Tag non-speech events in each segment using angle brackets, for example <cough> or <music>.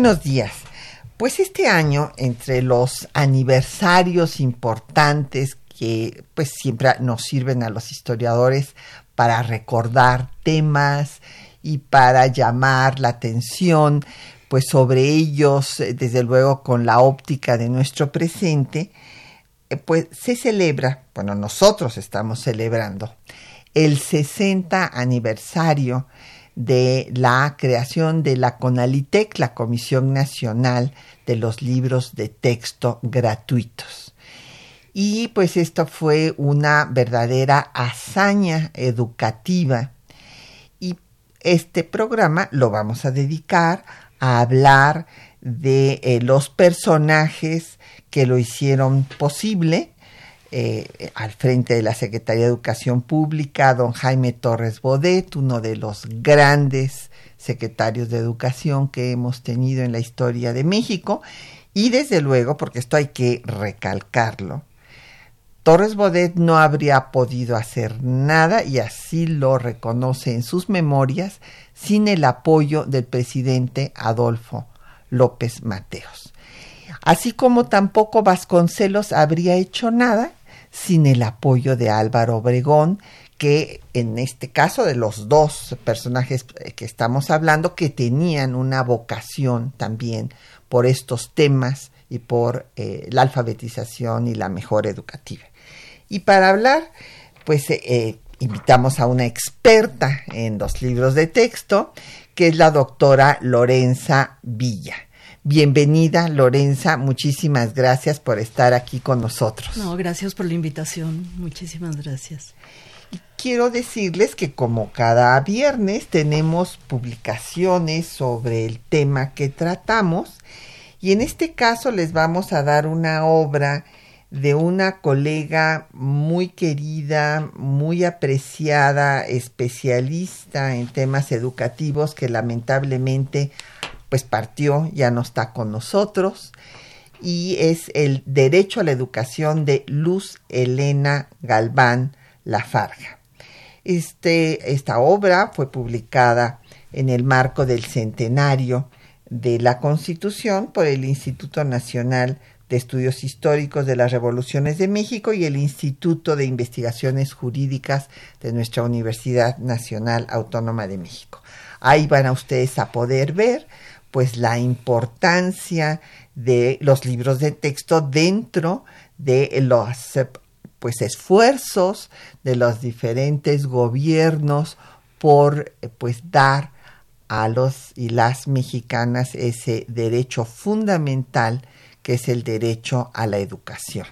Buenos días. Pues este año, entre los aniversarios importantes que pues siempre nos sirven a los historiadores para recordar temas y para llamar la atención pues sobre ellos, eh, desde luego con la óptica de nuestro presente, eh, pues se celebra, bueno, nosotros estamos celebrando el 60 aniversario de la creación de la CONALITEC, la Comisión Nacional de los Libros de Texto Gratuitos. Y pues esto fue una verdadera hazaña educativa. Y este programa lo vamos a dedicar a hablar de eh, los personajes que lo hicieron posible. Eh, al frente de la Secretaría de Educación Pública, don Jaime Torres Bodet, uno de los grandes secretarios de educación que hemos tenido en la historia de México, y desde luego, porque esto hay que recalcarlo, Torres Bodet no habría podido hacer nada, y así lo reconoce en sus memorias, sin el apoyo del presidente Adolfo López Mateos. Así como tampoco Vasconcelos habría hecho nada sin el apoyo de Álvaro Obregón, que en este caso de los dos personajes que estamos hablando, que tenían una vocación también por estos temas y por eh, la alfabetización y la mejora educativa. Y para hablar, pues eh, eh, invitamos a una experta en los libros de texto, que es la doctora Lorenza Villa. Bienvenida, Lorenza. Muchísimas gracias por estar aquí con nosotros. No, gracias por la invitación. Muchísimas gracias. quiero decirles que como cada viernes tenemos publicaciones sobre el tema que tratamos y en este caso les vamos a dar una obra de una colega muy querida, muy apreciada, especialista en temas educativos que lamentablemente pues partió, ya no está con nosotros y es el Derecho a la Educación de Luz Elena Galván Lafarga. Este, esta obra fue publicada en el marco del centenario de la Constitución por el Instituto Nacional de Estudios Históricos de las Revoluciones de México y el Instituto de Investigaciones Jurídicas de nuestra Universidad Nacional Autónoma de México. Ahí van a ustedes a poder ver pues la importancia de los libros de texto dentro de los pues esfuerzos de los diferentes gobiernos por pues dar a los y las mexicanas ese derecho fundamental que es el derecho a la educación.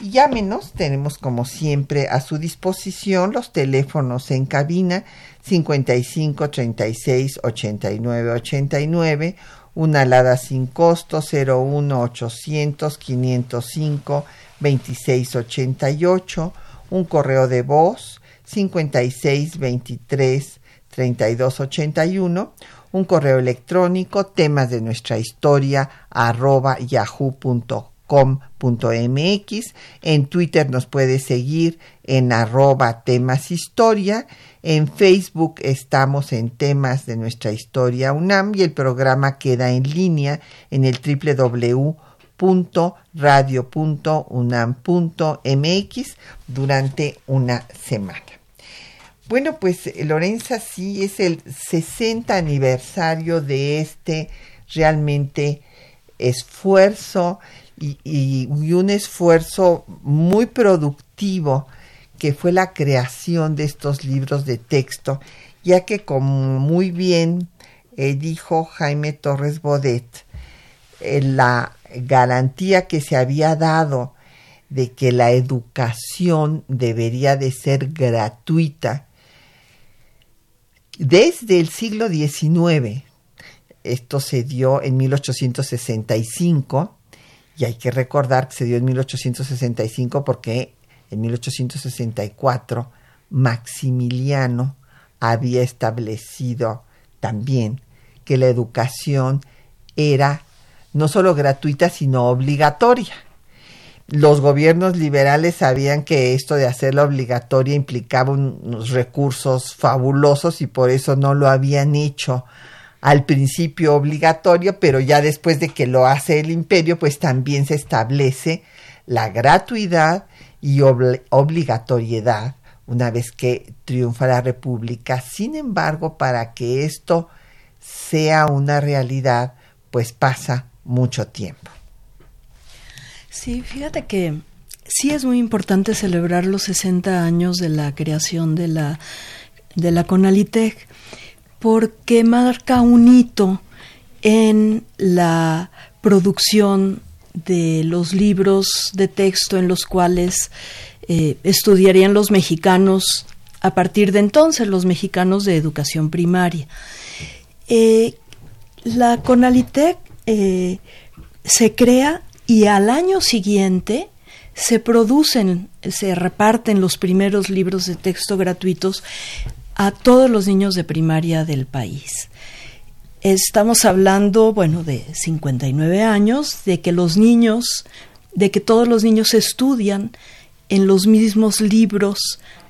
Y llámenos, tenemos como siempre a su disposición los teléfonos en cabina 55 36 89 89, una alada sin costo 01 800 505 26 88, un correo de voz 56 23 32 81 un correo electrónico, temas de nuestra historia, arroba yahoo.com.mx. En Twitter nos puede seguir en arroba temas historia. En Facebook estamos en temas de nuestra historia UNAM y el programa queda en línea en el www.radio.unam.mx durante una semana. Bueno, pues Lorenza sí es el 60 aniversario de este realmente esfuerzo y, un esfuerzo muy productivo que fue la creación de estos libros de texto, ya que como muy bien eh, dijo Jaime Torres Bodet, eh, la garantía que se había dado de que la educación debería de ser gratuita desde el siglo XIX. Esto se dio en 1865 y hay que recordar que se dio en 1865 porque en 1864 Maximiliano había establecido también que la educación era no solo gratuita, sino obligatoria. Los gobiernos liberales sabían que esto de hacerla obligatoria implicaba unos recursos fabulosos y por eso no lo habían hecho al principio obligatorio, pero ya después de que lo hace el imperio, pues también se establece la gratuidad y obligatoriedad una vez que triunfa la República. Sin embargo, para que esto sea una realidad, pues pasa mucho tiempo. Sí, fíjate que sí es muy importante celebrar los 60 años de la creación de la, de la Conalitec, porque marca un hito en la producción de los libros de texto en los cuales eh, estudiarían los mexicanos a partir de entonces, los mexicanos de educación primaria. Eh, la Conalitec eh, se crea y al año siguiente se producen, se reparten los primeros libros de texto gratuitos a todos los niños de primaria del país. Estamos hablando, bueno, de 59 años, de que los niños, de que todos los niños estudian en los mismos libros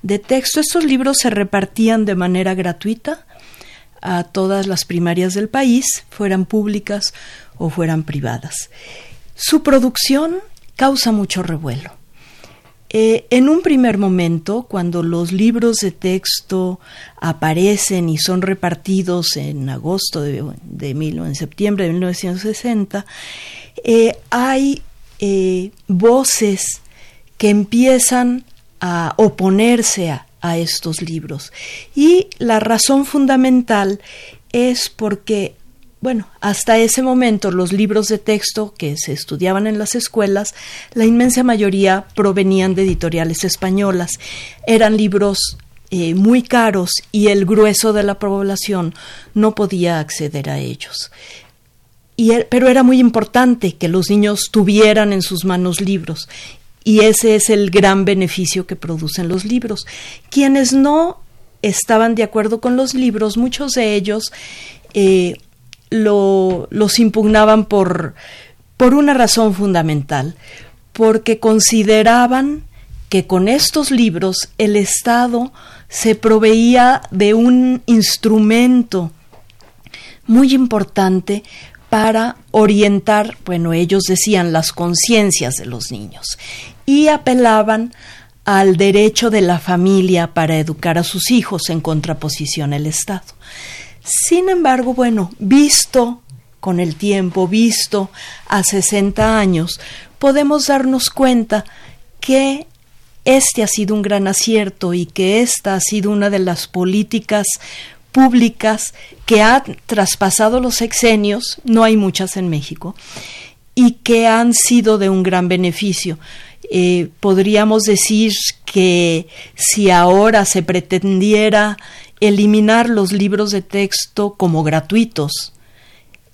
de texto. Estos libros se repartían de manera gratuita a todas las primarias del país, fueran públicas o fueran privadas. Su producción causa mucho revuelo. Eh, en un primer momento, cuando los libros de texto aparecen y son repartidos en agosto de, en septiembre de 1960, eh, hay eh, voces que empiezan a oponerse a, estos libros. Y la razón fundamental es porque bueno, hasta ese momento los libros de texto que se estudiaban en las escuelas, la inmensa mayoría provenían de editoriales españolas. Eran libros eh, muy caros y el grueso de la población no podía acceder a ellos. Er, pero era muy importante que los niños tuvieran en sus manos libros y ese es el gran beneficio que producen los libros. Quienes no estaban de acuerdo con los libros, muchos de ellos eh, los impugnaban por, por una razón fundamental, porque consideraban que con estos libros el Estado se proveía de un instrumento muy importante para orientar, bueno, ellos decían las conciencias de los niños y apelaban al derecho de la familia para educar a sus hijos en contraposición al Estado. Sin embargo, bueno, visto con el tiempo, visto a 60 años, podemos darnos cuenta que este ha sido un gran acierto y que esta ha sido una de las políticas públicas que han traspasado los sexenios, no hay muchas en México, y que han sido de un gran beneficio. Eh, podríamos decir que si ahora se pretendiera eliminar los libros de texto como gratuitos,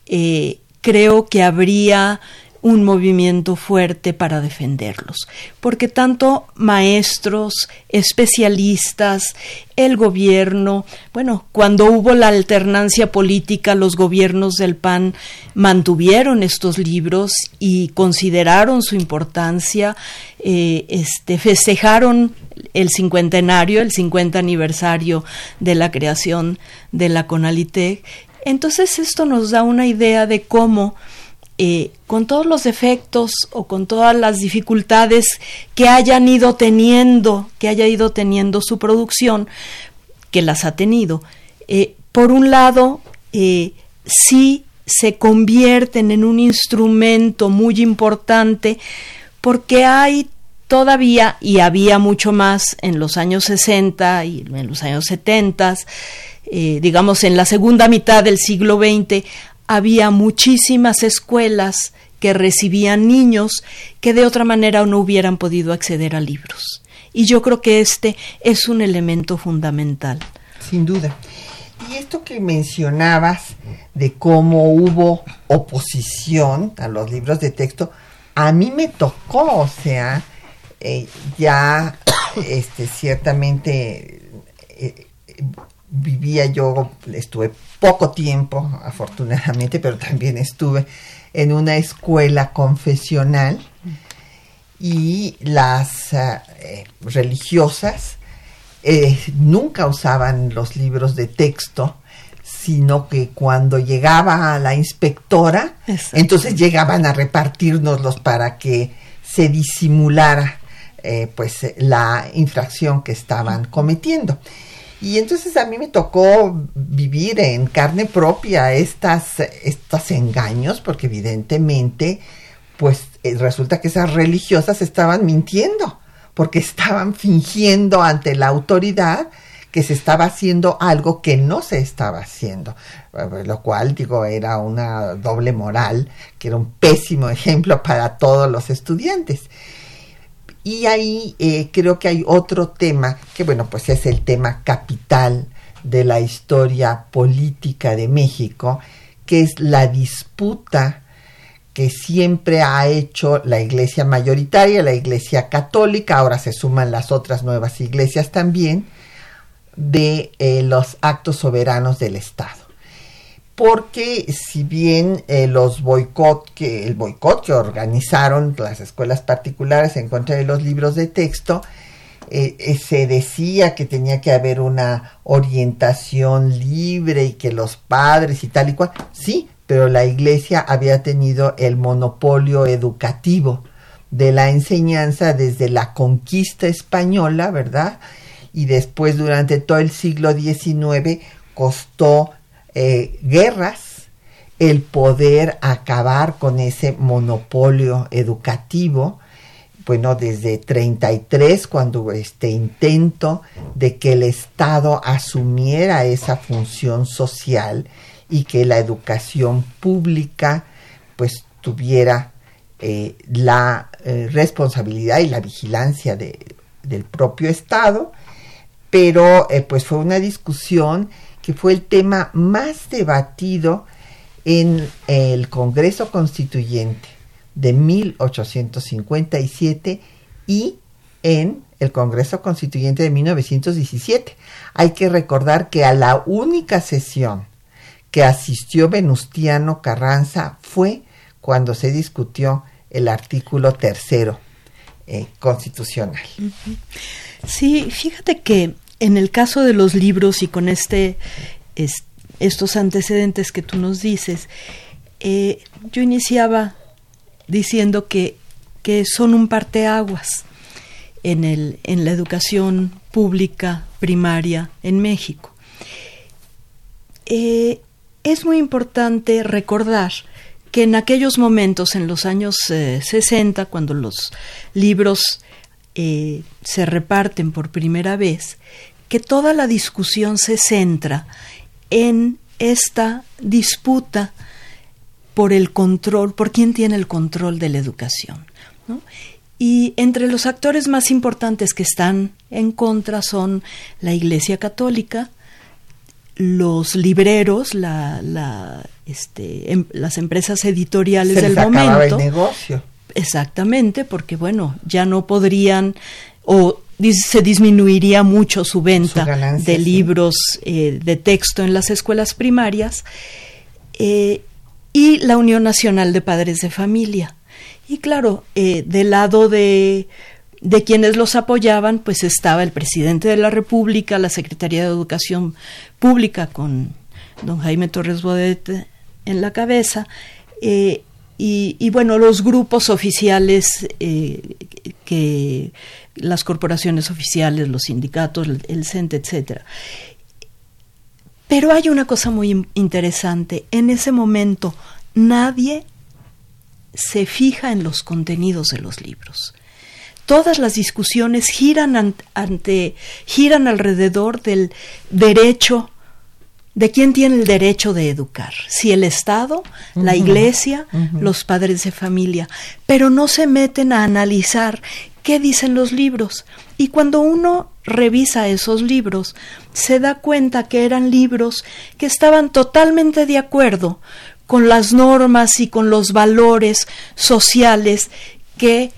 eh, creo que habría un movimiento fuerte para defenderlos, porque tanto maestros, especialistas, el gobierno, bueno, cuando hubo la alternancia política, los gobiernos del PAN mantuvieron estos libros y consideraron su importancia, eh, este, festejaron el cincuentenario, el cincuenta aniversario de la creación de la Conalitec. Entonces esto nos da una idea de cómo eh, con todos los defectos o con todas las dificultades que hayan ido teniendo, que haya ido teniendo su producción, que las ha tenido, eh, por un lado, eh, sí se convierten en un instrumento muy importante porque hay todavía, y había mucho más en los años 60 y en los años 70, digamos en la segunda mitad del siglo XX, había muchísimas escuelas que recibían niños que de otra manera no hubieran podido acceder a libros. Y yo creo que este es un elemento fundamental. Sin duda. Y esto que mencionabas de cómo hubo oposición a los libros de texto, a mí me tocó, o sea, eh, ya <coughs> este, ciertamente eh, vivía yo, estuve poco tiempo, afortunadamente, pero también estuve en una escuela confesional y las eh, religiosas nunca usaban los libros de texto, sino que cuando llegaba la inspectora, entonces llegaban a repartirnoslos para que se disimulara eh, pues la infracción que estaban cometiendo. Y entonces a mí me tocó vivir en carne propia estas, estos engaños, porque evidentemente, pues eh, resulta que esas religiosas estaban mintiendo, porque estaban fingiendo ante la autoridad que se estaba haciendo algo que no se estaba haciendo, eh, lo cual digo era una doble moral, que era un pésimo <laughs> ejemplo para todos los estudiantes. Y ahí eh, creo que hay otro tema, que bueno, pues es el tema capital de la historia política de México, que es la disputa que siempre ha hecho la iglesia mayoritaria, la iglesia católica, ahora se suman las otras nuevas iglesias también, de eh, los actos soberanos del Estado porque si bien eh, los boicot que el boicot que organizaron las escuelas particulares en contra de los libros de texto eh, eh, se decía que tenía que haber una orientación libre y que los padres y tal y cual sí pero la iglesia había tenido el monopolio educativo de la enseñanza desde la conquista española verdad y después durante todo el siglo XIX costó eh, guerras el poder acabar con ese monopolio educativo, bueno, desde 33, cuando este intento de que el Estado asumiera esa función social y que la educación pública pues tuviera eh, la eh, responsabilidad y la vigilancia de, del propio Estado, pero pues fue una discusión que fue el tema más debatido en el Congreso Constituyente de 1857 y en el Congreso Constituyente de 1917. Hay que recordar que a la única sesión que asistió Venustiano Carranza fue cuando se discutió el artículo tercero eh, constitucional. Sí, fíjate que en el caso de los libros y con este, estos antecedentes que tú nos dices, eh, yo iniciaba diciendo que, que son un parteaguas en, el, en la educación pública primaria en México. Eh, es muy importante recordar que en aquellos momentos, en los años 60, eh, cuando los libros eh, se reparten por primera vez, que toda la discusión se centra en esta disputa por el control, por quién tiene el control de la educación. Y entre los actores más importantes que están en contra son la Iglesia Católica, los libreros, la, este, em, las empresas editoriales del momento. El negocio Exactamente, porque bueno, ya no podrían o se disminuiría mucho su venta de libros eh, de texto en las escuelas primarias eh, y la Unión Nacional de Padres de Familia. Y claro, eh, del lado de, de quienes los apoyaban, pues estaba el presidente de la República, la Secretaría de Educación Pública con don Jaime Torres Bodet en la cabeza, y, bueno, los grupos oficiales eh, que las corporaciones oficiales, los sindicatos, el, CENTE, etcétera. Pero hay una cosa muy interesante. En ese momento nadie se fija en los contenidos de los libros. Todas las discusiones giran ante, giran alrededor del derecho de quién tiene el derecho de educar, si el Estado, la Iglesia, los padres de familia, pero no se meten a analizar qué dicen los libros. Y cuando uno revisa esos libros, se da cuenta que eran libros que estaban totalmente de acuerdo con las normas y con los valores sociales que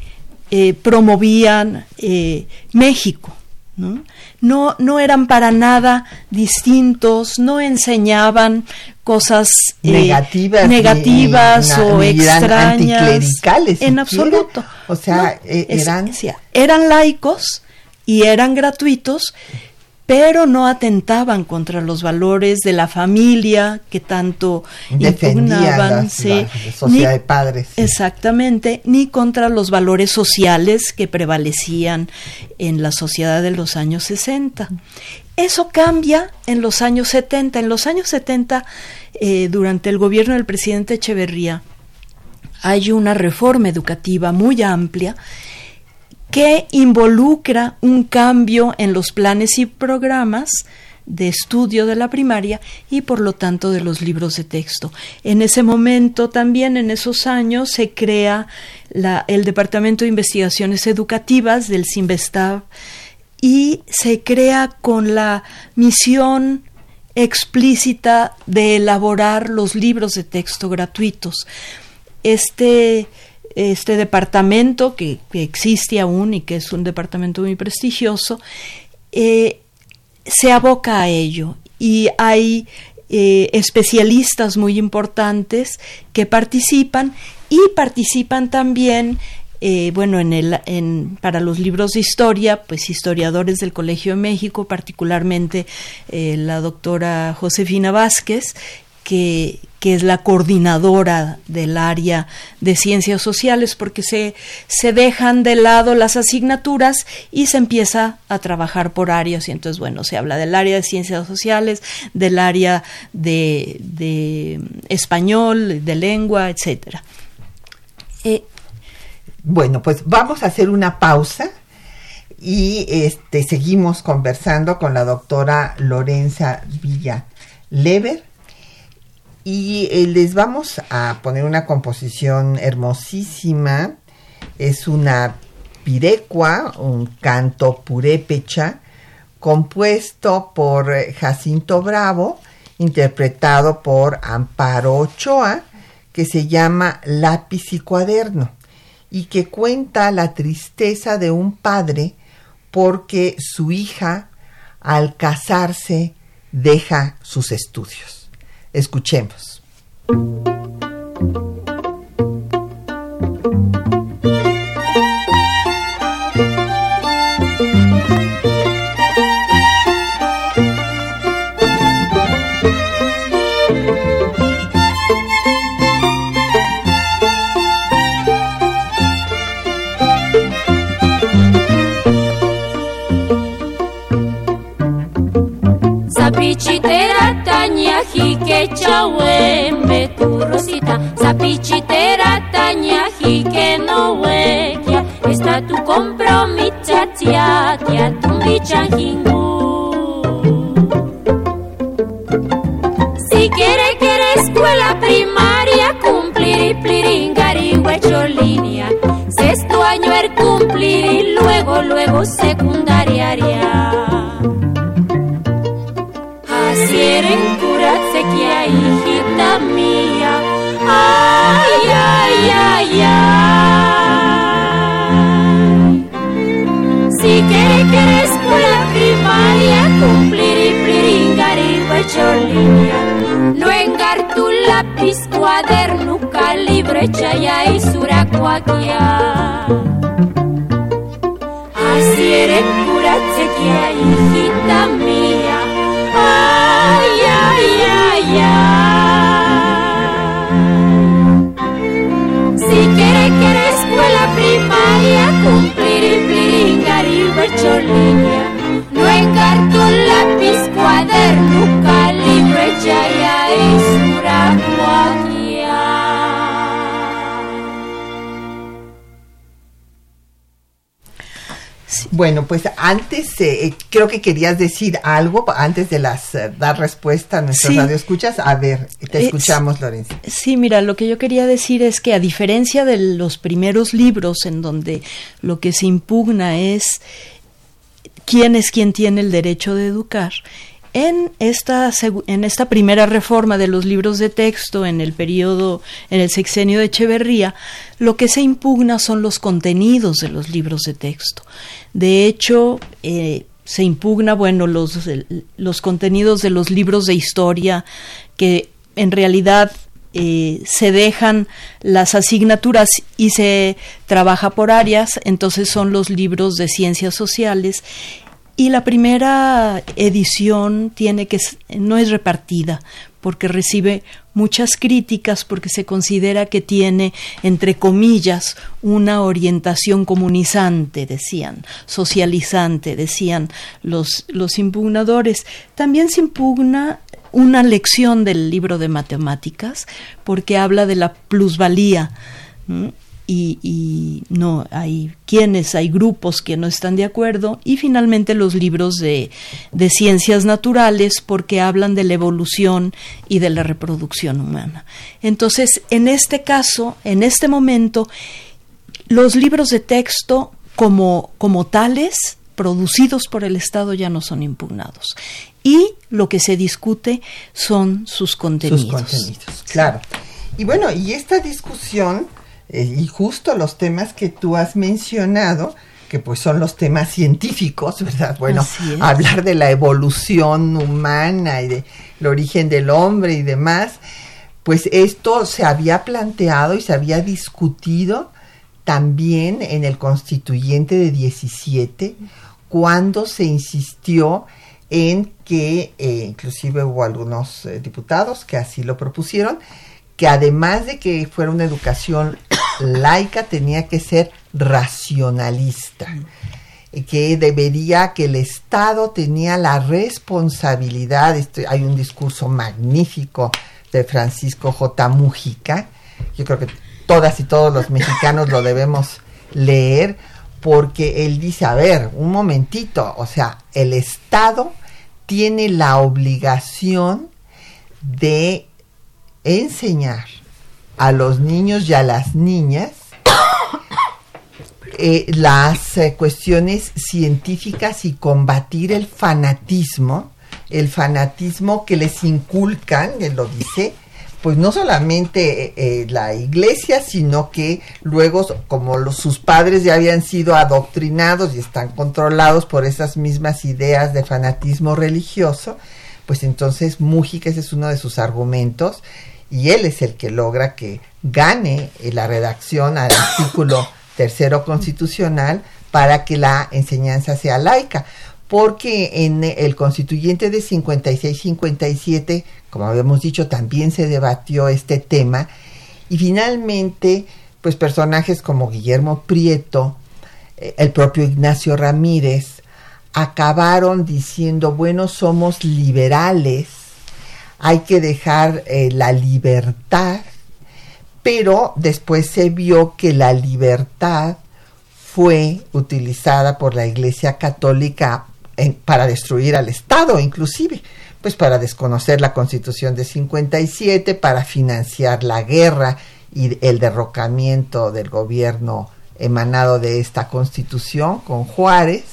eh, promovían eh, México. ¿No? no, no eran para nada distintos, no enseñaban cosas eh, negativas, negativas o extrañas en absoluto. O sea, eh, eran eran laicos y eran gratuitos, pero no atentaban contra los valores de la familia que tanto impugnaban, la, sociedad de padres. Exactamente, ni contra los valores sociales que prevalecían en la sociedad de los años 60. Eso cambia en los años 70. En los años 70, eh, durante el gobierno del presidente Echeverría, hay una reforma educativa muy amplia que involucra un cambio en los planes y programas de estudio de la primaria y por lo tanto de los libros de texto. En ese momento también, en esos años, se crea el Departamento de Investigaciones Educativas del CIMBESTAB y se crea con la misión explícita de elaborar los libros de texto gratuitos. Este este departamento que, existe aún y que es un departamento muy prestigioso, eh, se aboca a ello. Y hay eh, especialistas muy importantes que participan y participan también eh, bueno, en el, en, para los libros de historia, pues historiadores del Colegio de México, particularmente la doctora Josefina Vázquez, que, es la coordinadora del área de ciencias sociales, porque se, se dejan de lado las asignaturas y se empieza a trabajar por áreas. Y entonces, bueno, se habla del área de ciencias sociales, del área de, de español, de lengua, etcétera. Eh, bueno, pues vamos a hacer una pausa y este, seguimos conversando con la doctora Lorenza Villa Lever y eh, les vamos a poner una composición hermosísima. Es una pirecua, un canto purépecha, compuesto por eh, Jacinto Bravo, interpretado por Amparo Ochoa, que se llama Lápiz y Cuaderno, y que cuenta la tristeza de un padre porque su hija, al casarse, deja sus estudios. Escuchemos. Chawembe tu rosita sapichitera taña que no huequia está tu compromiso tia tia tumbi chanjingu si quiere quiere escuela primaria cumplir y pliringari línea. Sexto año el cumplir y luego luego secundaria. Así eres hijita mía. Ay, ay, ay, ay. Si quiere que la escuela primaria cumplir y pliringar y línea. No engar tu lápiz, cuaderno, calibre, chaya y suracuaquia. Así eres pura chequia, hijita mía. Primaria cumplir y pliringariba línea, no encarto lápiz, cuaderno, calibre, chaya Bueno, pues antes, eh, creo que querías decir algo antes de las eh, dar respuesta a nuestros Sí. radioescuchas. A ver, te Eh, escuchamos, Lorenzo. Sí, mira, lo que yo quería decir es que a diferencia de los primeros libros en donde lo que se impugna es quién es quien tiene el derecho de educar, en esta, en esta primera reforma de los libros de texto en el periodo, en el sexenio de Echeverría, lo que se impugna son los contenidos de los libros de texto. De hecho, eh, se impugna, bueno, los, los contenidos de los libros de historia que en realidad eh, se dejan las asignaturas y se trabaja por áreas, entonces son los libros de ciencias sociales y la primera edición tiene que no es repartida porque recibe muchas críticas porque se considera que tiene entre comillas una orientación comunizante decían socializante decían los los impugnadores también se impugna una lección del libro de matemáticas porque habla de la plusvalía. Y, y no hay quienes, hay grupos que no están de acuerdo y finalmente los libros de, de ciencias naturales porque hablan de la evolución y de la reproducción humana. Entonces, en este caso, en este momento, los libros de texto como, como tales, producidos por el Estado, ya no son impugnados. Y lo que se discute son sus contenidos. Sus contenidos, claro. Y bueno, y esta discusión, eh, y justo los temas que tú has mencionado, que pues son los temas científicos, ¿verdad? Bueno, hablar de la evolución humana y del origen del hombre y demás, pues esto se había planteado y se había discutido también en el constituyente de 17, cuando se insistió en que, eh, inclusive hubo algunos eh, diputados que así lo propusieron, que además de que fuera una educación <coughs> laica, tenía que ser racionalista, que debería, que el Estado tenía la responsabilidad, este, hay un discurso magnífico de Francisco J. Mujica, yo creo que todas y todos los mexicanos lo debemos leer, porque él dice, a ver, un momentito, o sea, el Estado tiene la obligación de enseñar a los niños y a las niñas eh, las eh, cuestiones científicas y combatir el fanatismo, el fanatismo que les inculcan, él lo dice, pues no solamente eh, la iglesia, sino que luego, como sus padres ya habían sido adoctrinados y están controlados por esas mismas ideas de fanatismo religioso, pues entonces Mújica ese es uno de sus argumentos y él es el que logra que gane eh, la redacción al artículo <coughs> tercero constitucional para que la enseñanza sea laica. Porque en el constituyente de 56-57, como habíamos dicho, también se debatió este tema. Y finalmente, pues personajes como Guillermo Prieto, eh, el propio Ignacio Ramírez, acabaron diciendo, bueno, somos liberales, hay que dejar eh, la libertad, pero después se vio que la libertad fue utilizada por la Iglesia Católica para destruir al Estado, inclusive, pues para desconocer la Constitución de 57, para financiar la guerra y el derrocamiento del gobierno emanado de esta Constitución con Juárez.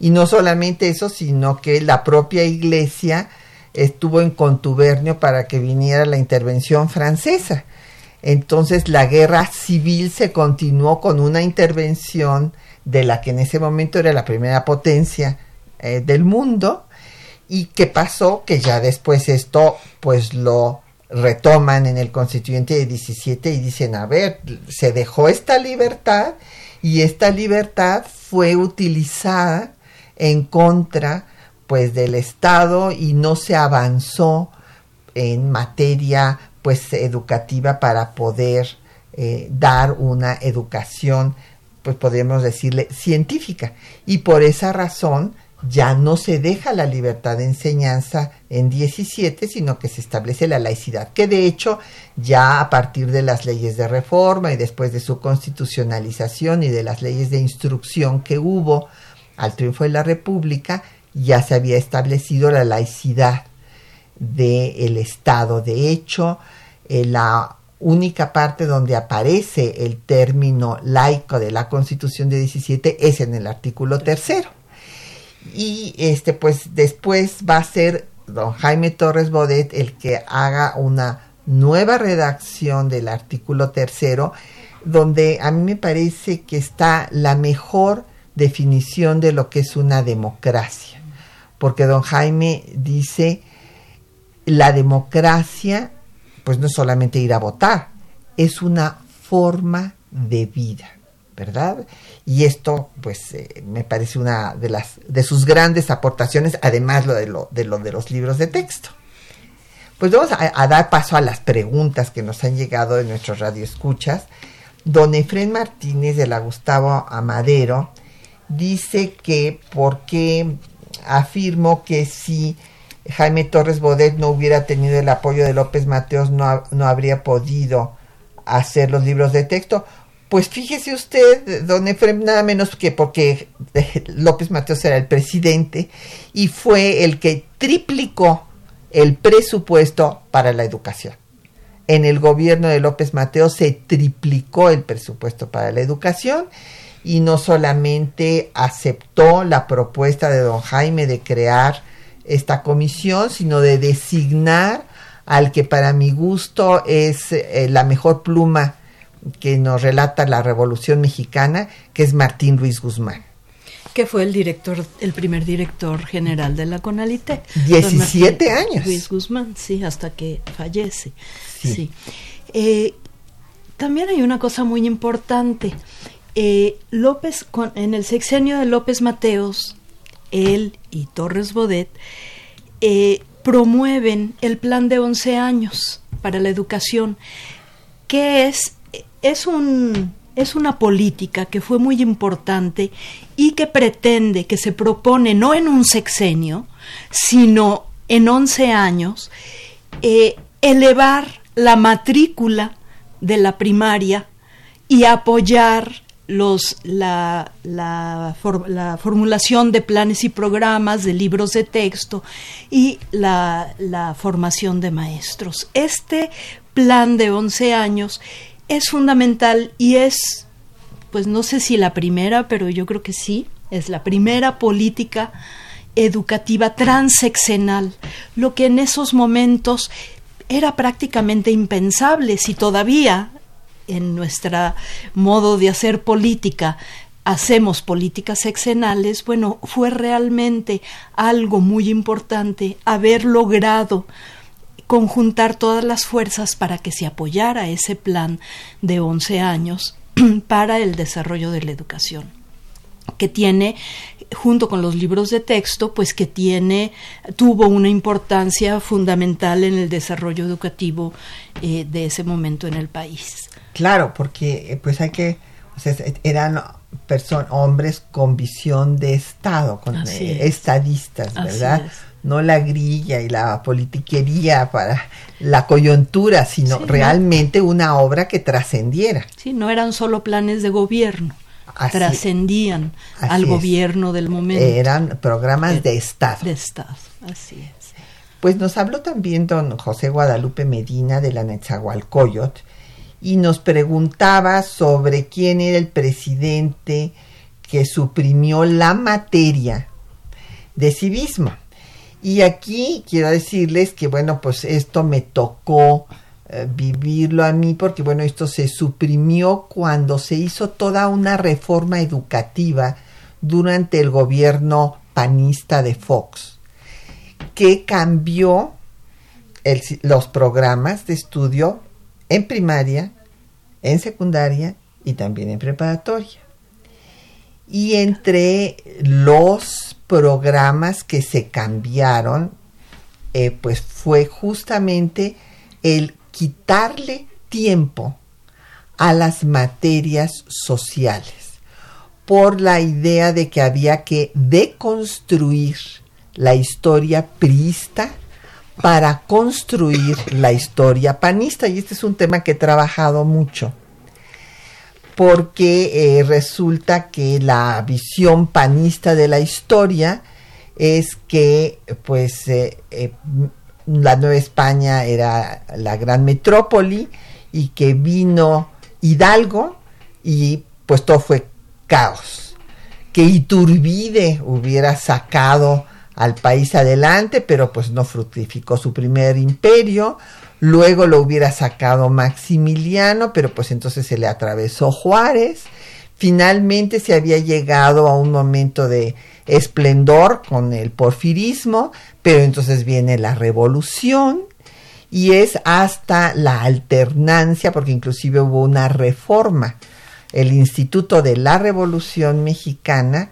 Y no solamente eso, sino que la propia Iglesia estuvo en contubernio para que viniera la intervención francesa. Entonces la guerra civil se continuó con una intervención de la que en ese momento era la primera potencia eh, del mundo. ¿Y qué pasó? Que ya después esto pues lo retoman en el constituyente de 17 y dicen, a ver, se dejó esta libertad y esta libertad fue utilizada en contra pues del Estado y no se avanzó en materia pues educativa para poder eh, dar una educación pues podríamos decirle científica. Y por esa razón ya no se deja la libertad de enseñanza en 17, sino que se establece la laicidad, que de hecho ya a partir de las leyes de reforma y después de su constitucionalización y de las leyes de instrucción que hubo al triunfo de la República, ya se había establecido la laicidad del Estado. De hecho, eh, la única parte donde aparece el término laico de la Constitución de 17 es en el artículo tercero. Y este pues después va a ser don Jaime Torres Bodet el que haga una nueva redacción del artículo tercero donde a mí me parece que está la mejor definición de lo que es una democracia porque don Jaime dice la democracia pues no es solamente ir a votar es una forma de vida ¿verdad? Y esto, pues, eh, me parece una de las de sus grandes aportaciones, además lo de lo de, lo de los libros de texto. Pues vamos a, dar paso a las preguntas que nos han llegado de nuestros radioescuchas. Don Efren Martínez de la Gustavo Amadero dice que porque afirmo que si Jaime Torres Bodet no hubiera tenido el apoyo de López Mateos no, no habría podido hacer los libros de texto. Pues fíjese usted, don Efrem, nada menos que porque <laughs> López Mateos era el presidente y fue el que triplicó el presupuesto para la educación. En el gobierno de López Mateos se triplicó el presupuesto para la educación y no solamente aceptó la propuesta de don Jaime de crear esta comisión, sino de designar al que para mi gusto es eh, la mejor pluma que nos relata la Revolución Mexicana, que es Martín Ruiz Guzmán. Que fue el director, el primer director general de la CONALITE. 17 años. Ruiz Guzmán, sí, hasta que fallece. Sí. Eh, también hay una cosa muy importante. Eh, López, en el sexenio de López Mateos, él y Torres Bodet eh, promueven el plan de 11 años para la educación, que es es, un, es una política que fue muy importante y que pretende, que se propone no en un sexenio, sino en 11 años, eh, elevar la matrícula de la primaria y apoyar los, la, la, la, formulación de planes y programas, de libros de texto y la, la formación de maestros. Este plan de 11 años es fundamental y es, pues no sé si la primera, pero yo creo que sí, es la primera política educativa transeccional, lo que en esos momentos era prácticamente impensable si todavía en nuestro modo de hacer política hacemos políticas sexenales, bueno, fue realmente algo muy importante haber logrado conjuntar todas las fuerzas para que se apoyara ese plan de 11 años <clears throat> para el desarrollo de la educación que tiene junto con los libros de texto pues que tiene tuvo una importancia fundamental en el desarrollo educativo eh, de ese momento en el país claro porque eh, pues hay que o sea, eran personas hombres con visión de estado con eh, estadistas verdad no la grilla y la politiquería para la coyuntura, sino realmente una obra que trascendiera. Sí, no eran solo planes de gobierno, trascendían al gobierno del momento. Eran programas de, Estado. De Estado, así es. Pues nos habló también don José Guadalupe Medina de la Netzahualcoyot y nos preguntaba sobre quién era el presidente que suprimió la materia de civismo. Y aquí quiero decirles que, bueno, pues esto me tocó eh, vivirlo a mí porque, bueno, esto se suprimió cuando se hizo toda una reforma educativa durante el gobierno panista de Fox, que cambió los programas de estudio en primaria, en secundaria y también en preparatoria. Y entre los programas que se cambiaron, eh, pues fue justamente el quitarle tiempo a las materias sociales, por la idea de que había que deconstruir la historia priista para construir la historia panista. Y este es un tema que he trabajado mucho, porque eh, resulta que la visión panista de la historia es que pues eh, eh, la Nueva España era la gran metrópoli y que vino Hidalgo y pues todo fue caos. Que Iturbide hubiera sacado al país adelante, pero pues no fructificó su primer imperio. Luego lo hubiera sacado Maximiliano, pero pues entonces se le atravesó Juárez. Finalmente se había llegado a un momento de esplendor con el porfirismo, pero entonces viene la revolución y es hasta la alternancia, porque inclusive hubo una reforma, el Instituto de la Revolución Mexicana,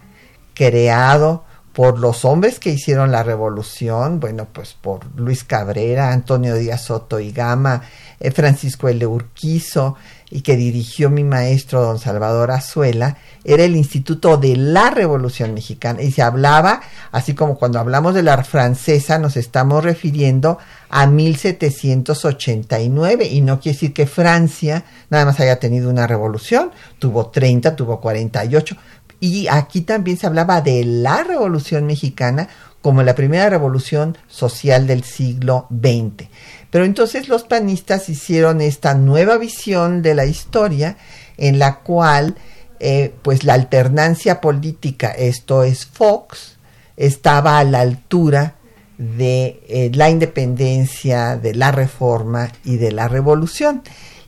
creado por los hombres que hicieron la revolución, bueno, pues por Luis Cabrera, Antonio Díaz Soto y Gama, eh, Francisco L. Urquizo, y que dirigió mi maestro don Salvador Azuela, era el Instituto de la Revolución Mexicana. Y se hablaba, así como cuando hablamos de la francesa, nos estamos refiriendo a 1789. Y no quiere decir que Francia nada más haya tenido una revolución, tuvo 30, tuvo 48 y aquí también se hablaba de la Revolución Mexicana como la primera revolución social del siglo XX. Pero entonces los panistas hicieron esta nueva visión de la historia en la cual eh, pues la alternancia política, esto es Fox, estaba a la altura de eh, la independencia, de la reforma y de la revolución.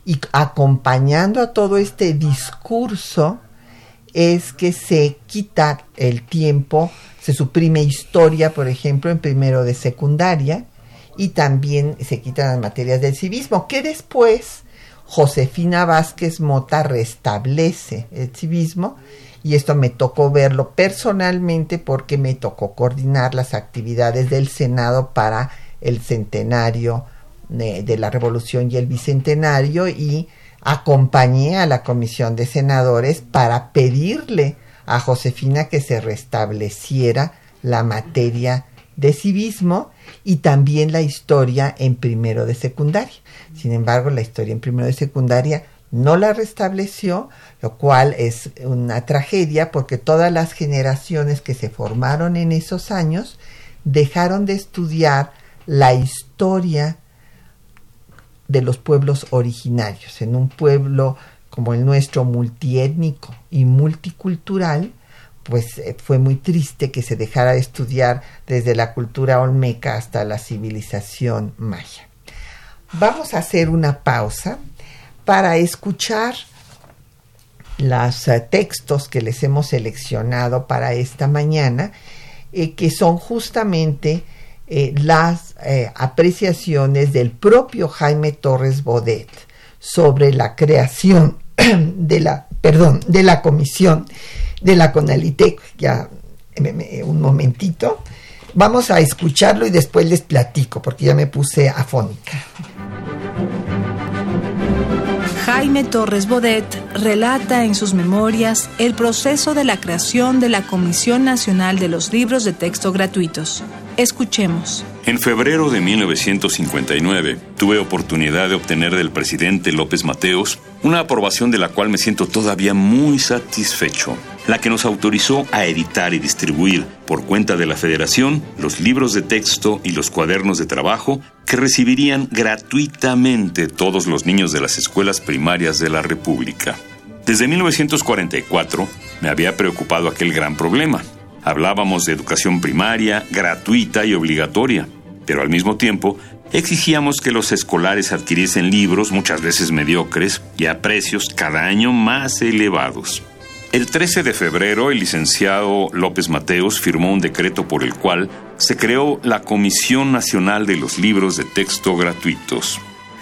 Y acompañando a todo este discurso, es que se quita el tiempo, se suprime historia, por ejemplo, en primero de secundaria, y también se quitan las materias del civismo, que después Josefina Vázquez Mota restablece el civismo, y esto me tocó verlo personalmente porque me tocó coordinar las actividades del Senado para el centenario de, de la Revolución y el Bicentenario, y acompañé a la comisión de senadores para pedirle a Josefina que se restableciera la materia de civismo y también la historia en primero de secundaria. Sin embargo, la historia en primero de secundaria no la restableció, lo cual es una tragedia porque todas las generaciones que se formaron en esos años dejaron de estudiar la historia de los pueblos originarios. En un pueblo como el nuestro, multiétnico y multicultural, pues eh, fue muy triste que se dejara de estudiar desde la cultura olmeca hasta la civilización maya. Vamos a hacer una pausa para escuchar los eh, textos que les hemos seleccionado para esta mañana, eh, que son justamente las eh, apreciaciones del propio Jaime Torres Bodet sobre la creación <clears throat> de la, perdón, de la comisión de la Conalitec. Ya, un momentito. Vamos a escucharlo y después les platico, porque ya me puse afónica. Jaime Torres Bodet relata en sus memorias el proceso de la creación de la Comisión Nacional de los Libros de Texto Gratuitos. Escuchemos. En febrero de 1959 tuve oportunidad de obtener del presidente López Mateos una aprobación de la cual me siento todavía muy satisfecho, la que nos autorizó a editar y distribuir por cuenta de la Federación los libros de texto y los cuadernos de trabajo que recibirían gratuitamente todos los niños de las escuelas primarias de la República. Desde 1944 me había preocupado aquel gran problema Hablábamos de educación primaria, gratuita y obligatoria, pero al mismo tiempo exigíamos que los escolares adquiriesen libros, muchas veces mediocres, y a precios cada año más elevados. El 13 de febrero, el licenciado López Mateos firmó un decreto por el cual se creó la Comisión Nacional de los Libros de Texto Gratuitos.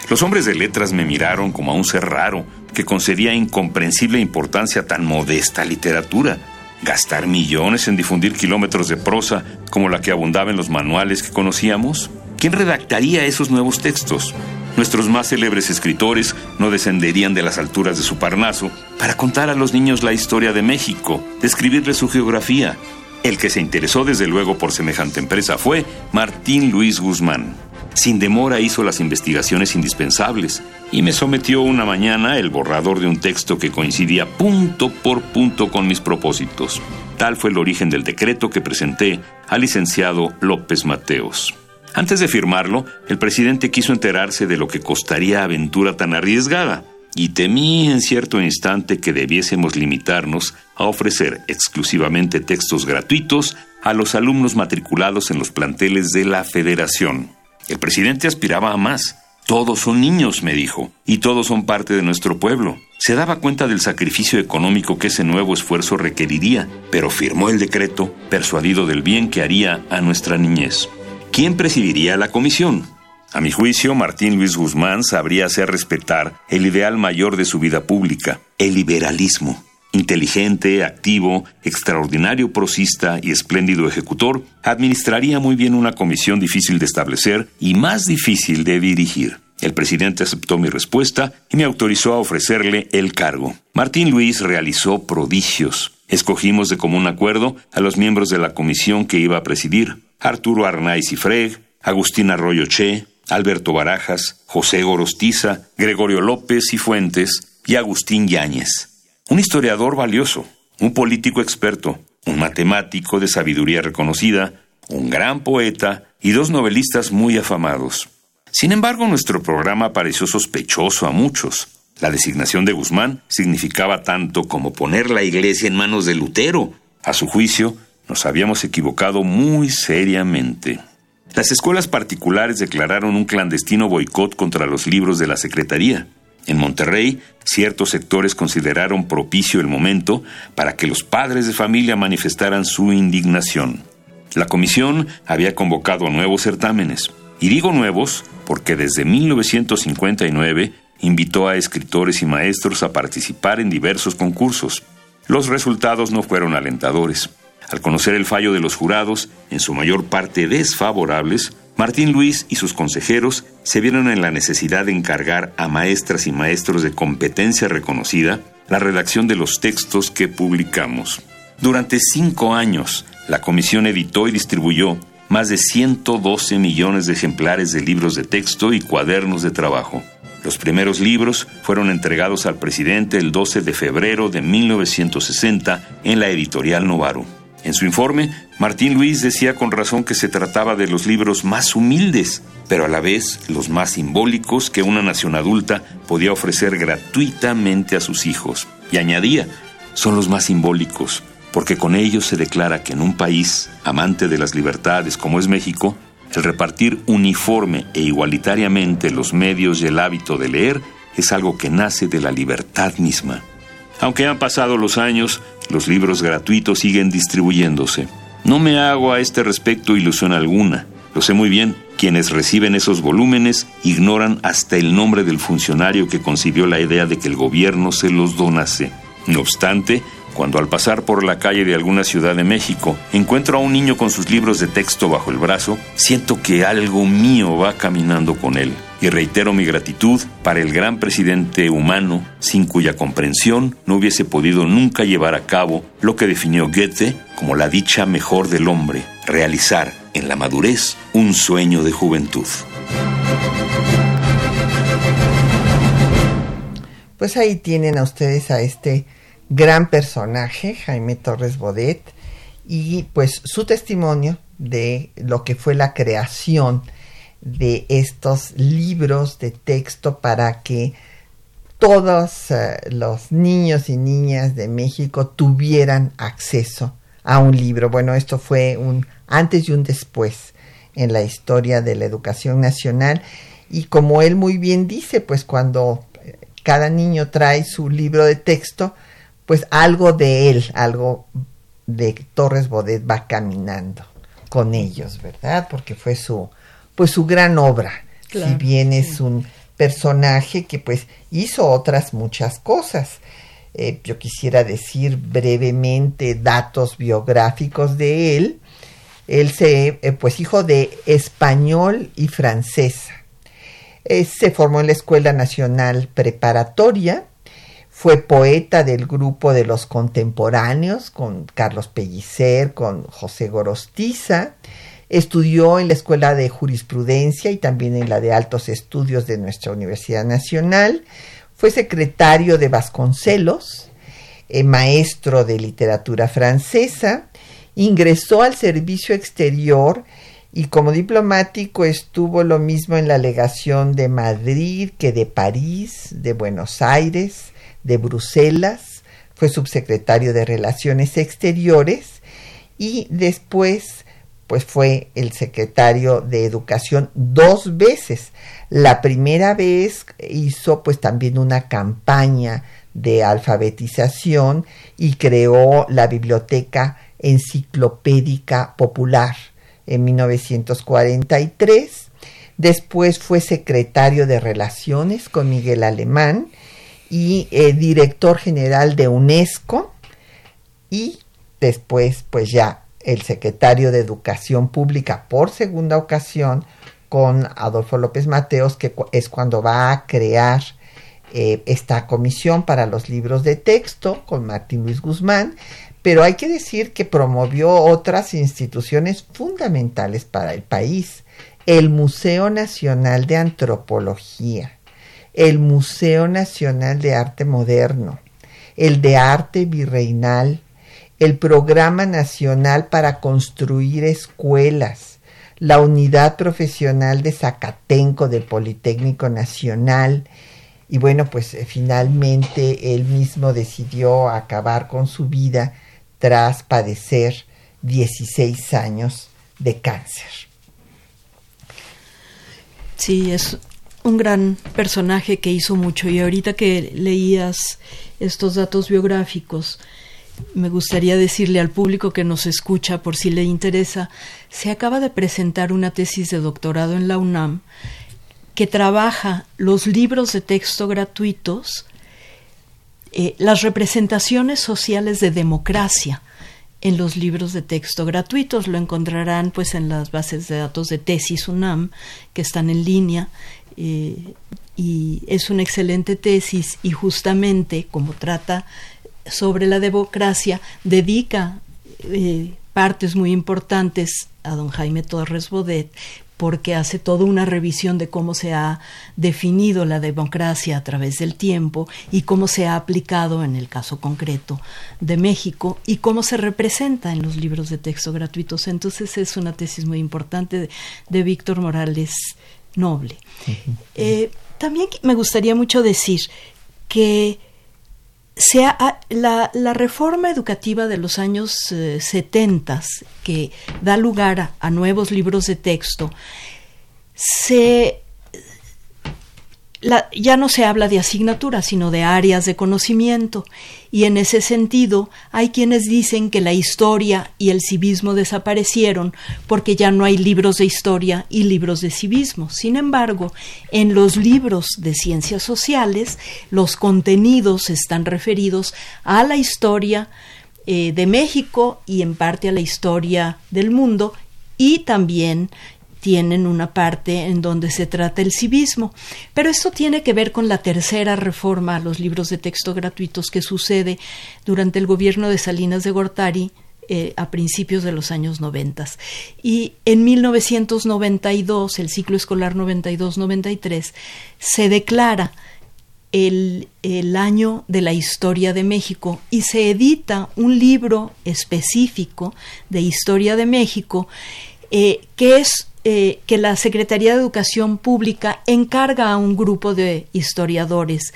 Los hombres de letras me miraron como a un ser raro que concedía incomprensible importancia a tan modesta literatura ¿Gastar millones en difundir kilómetros de prosa como la que abundaba en los manuales que conocíamos? ¿Quién redactaría esos nuevos textos? Nuestros más célebres escritores no descenderían de las alturas de su Parnaso para contar a los niños la historia de México, describirles su geografía. El que se interesó desde luego por semejante empresa fue Martín Luis Guzmán. Sin demora hizo las investigaciones indispensables y me sometió una mañana el borrador de un texto que coincidía punto por punto con mis propósitos. Tal fue el origen del decreto que presenté al licenciado López Mateos. Antes de firmarlo, el presidente quiso enterarse de lo que costaría aventura tan arriesgada, y temí en cierto instante que debiésemos limitarnos a ofrecer exclusivamente textos gratuitos a los alumnos matriculados en los planteles de la Federación. El presidente aspiraba a más. Todos son niños, me dijo, y todos son parte de nuestro pueblo. Se daba cuenta del sacrificio económico que ese nuevo esfuerzo requeriría, pero firmó el decreto, persuadido del bien que haría a nuestra niñez. ¿Quién presidiría la comisión? A mi juicio, Martín Luis Guzmán sabría hacer respetar el ideal mayor de su vida pública, el liberalismo. Inteligente, activo, extraordinario prosista y espléndido ejecutor, administraría muy bien una comisión difícil de establecer y más difícil de dirigir. El presidente aceptó mi respuesta y me autorizó a ofrecerle el cargo. Martín Luis realizó prodigios. Escogimos de común acuerdo a los miembros de la comisión que iba a presidir. Arturo Arnaiz y Freg, Agustín Arroyo Che, Alberto Barajas, José Gorostiza, Gregorio López y Fuentes y Agustín Yáñez. Un historiador valioso, un político experto, un matemático de sabiduría reconocida, un gran poeta y dos novelistas muy afamados. Sin embargo, nuestro programa pareció sospechoso a muchos. La designación de Guzmán significaba tanto como poner la iglesia en manos de Lutero. A su juicio, nos habíamos equivocado muy seriamente. Las escuelas particulares declararon un clandestino boicot contra los libros de la Secretaría. En Monterrey, ciertos sectores consideraron propicio el momento para que los padres de familia manifestaran su indignación. La comisión había convocado nuevos certámenes, y digo nuevos porque desde 1959 invitó a escritores y maestros a participar en diversos concursos. Los resultados no fueron alentadores. Al conocer el fallo de los jurados, en su mayor parte desfavorables, Martín Luis y sus consejeros se vieron en la necesidad de encargar a maestras y maestros de competencia reconocida la redacción de los textos que publicamos. Durante cinco años, la comisión editó y distribuyó más de 112 millones de ejemplares de libros de texto y cuadernos de trabajo. Los primeros libros fueron entregados al presidente el 12 de febrero de 1960 en la editorial Novaro. En su informe, Martín Luis decía con razón que se trataba de los libros más humildes, pero a la vez los más simbólicos que una nación adulta podía ofrecer gratuitamente a sus hijos. Y añadía, son los más simbólicos, porque con ellos se declara que en un país amante de las libertades como es México, el repartir uniforme e igualitariamente los medios y el hábito de leer es algo que nace de la libertad misma. Aunque han pasado los años, los libros gratuitos siguen distribuyéndose. No me hago a este respecto ilusión alguna. Lo sé muy bien, quienes reciben esos volúmenes ignoran hasta el nombre del funcionario que concibió la idea de que el gobierno se los donase. No obstante, cuando al pasar por la calle de alguna ciudad de México encuentro a un niño con sus libros de texto bajo el brazo, siento que algo mío va caminando con él. Y reitero mi gratitud para el gran presidente humano, sin cuya comprensión no hubiese podido nunca llevar a cabo lo que definió Goethe como la dicha mejor del hombre, realizar en la madurez un sueño de juventud. Pues ahí tienen a ustedes a este gran personaje, Jaime Torres Bodet, y pues su testimonio de lo que fue la creación de estos libros de texto para que todos eh, los niños y niñas de México tuvieran acceso a un libro. Bueno, esto fue un antes y un después en la historia de la educación nacional y como él muy bien dice, pues cuando eh, cada niño trae su libro de texto, pues algo de él, algo de Torres Bodet va caminando con ellos, ¿verdad? Porque fue su, pues su gran obra. si bien es un personaje que pues hizo otras muchas cosas. Eh, yo quisiera decir brevemente datos biográficos de él. Él se, eh, pues hijo de español y francesa. Eh, se formó en la Escuela Nacional Preparatoria, fue poeta del grupo de los contemporáneos con Carlos Pellicer, con José Gorostiza, estudió en la Escuela de Jurisprudencia y también en la de Altos Estudios de nuestra Universidad Nacional, fue secretario de Vasconcelos, eh, maestro de literatura francesa, ingresó al servicio exterior y como diplomático estuvo lo mismo en la legación de Madrid que de París, de Buenos Aires, de Bruselas, fue subsecretario de Relaciones Exteriores y después pues fue el secretario de Educación dos veces. La primera vez hizo pues también una campaña de alfabetización y creó la Biblioteca Enciclopédica Popular en 1943. Después fue secretario de Relaciones con Miguel Alemán y eh, director general de UNESCO y después pues ya el secretario de Educación Pública por segunda ocasión con Adolfo López Mateos, que es cuando va a crear eh, esta comisión para los libros de texto con Martín Luis Guzmán, pero hay que decir que promovió otras instituciones fundamentales para el país, el Museo Nacional de Antropología, el Museo Nacional de Arte Moderno, el de Arte Virreinal, el Programa Nacional para Construir Escuelas, la Unidad Profesional de Zacatenco del Politécnico Nacional, y bueno, pues eh, finalmente él mismo decidió acabar con su vida tras padecer 16 años de cáncer. Sí, es un gran personaje que hizo mucho y ahorita que leías estos datos biográficos, me gustaría decirle al público que nos escucha, por si le interesa, se acaba de presentar una tesis de doctorado en la UNAM que trabaja los libros de texto gratuitos, eh, las representaciones sociales de democracia en los libros de texto gratuitos. Lo encontrarán pues en las bases de datos de tesis UNAM que están en línea. Y es una excelente tesis y justamente como trata sobre la democracia dedica eh, partes muy importantes a don Jaime Torres Bodet porque hace toda una revisión de cómo se ha definido la democracia a través del tiempo y cómo se ha aplicado en el caso concreto de México y cómo se representa en los libros de texto gratuitos. Entonces es una tesis muy importante de, Víctor Morales Noble. Eh, también me gustaría mucho decir que sea la, la, reforma educativa de los años 70 eh, que da lugar a, nuevos libros de texto se ya no se habla de asignaturas, sino de áreas de conocimiento, y en ese sentido hay quienes dicen que la historia y el civismo desaparecieron porque ya no hay libros de historia y libros de civismo. Sin embargo, en los libros de ciencias sociales, los contenidos están referidos a la historia eh, de México y en parte a la historia del mundo y también tienen una parte en donde se trata el civismo. Pero esto tiene que ver con la tercera reforma a los libros de texto gratuitos que sucede durante el gobierno de Salinas de Gortari eh, a principios de los años 90. Y en 1992, el ciclo escolar 92-93, se declara el, el, año de la historia de México y se edita un libro específico de historia de México eh, que es eh, que la Secretaría de Educación Pública encarga a un grupo de historiadores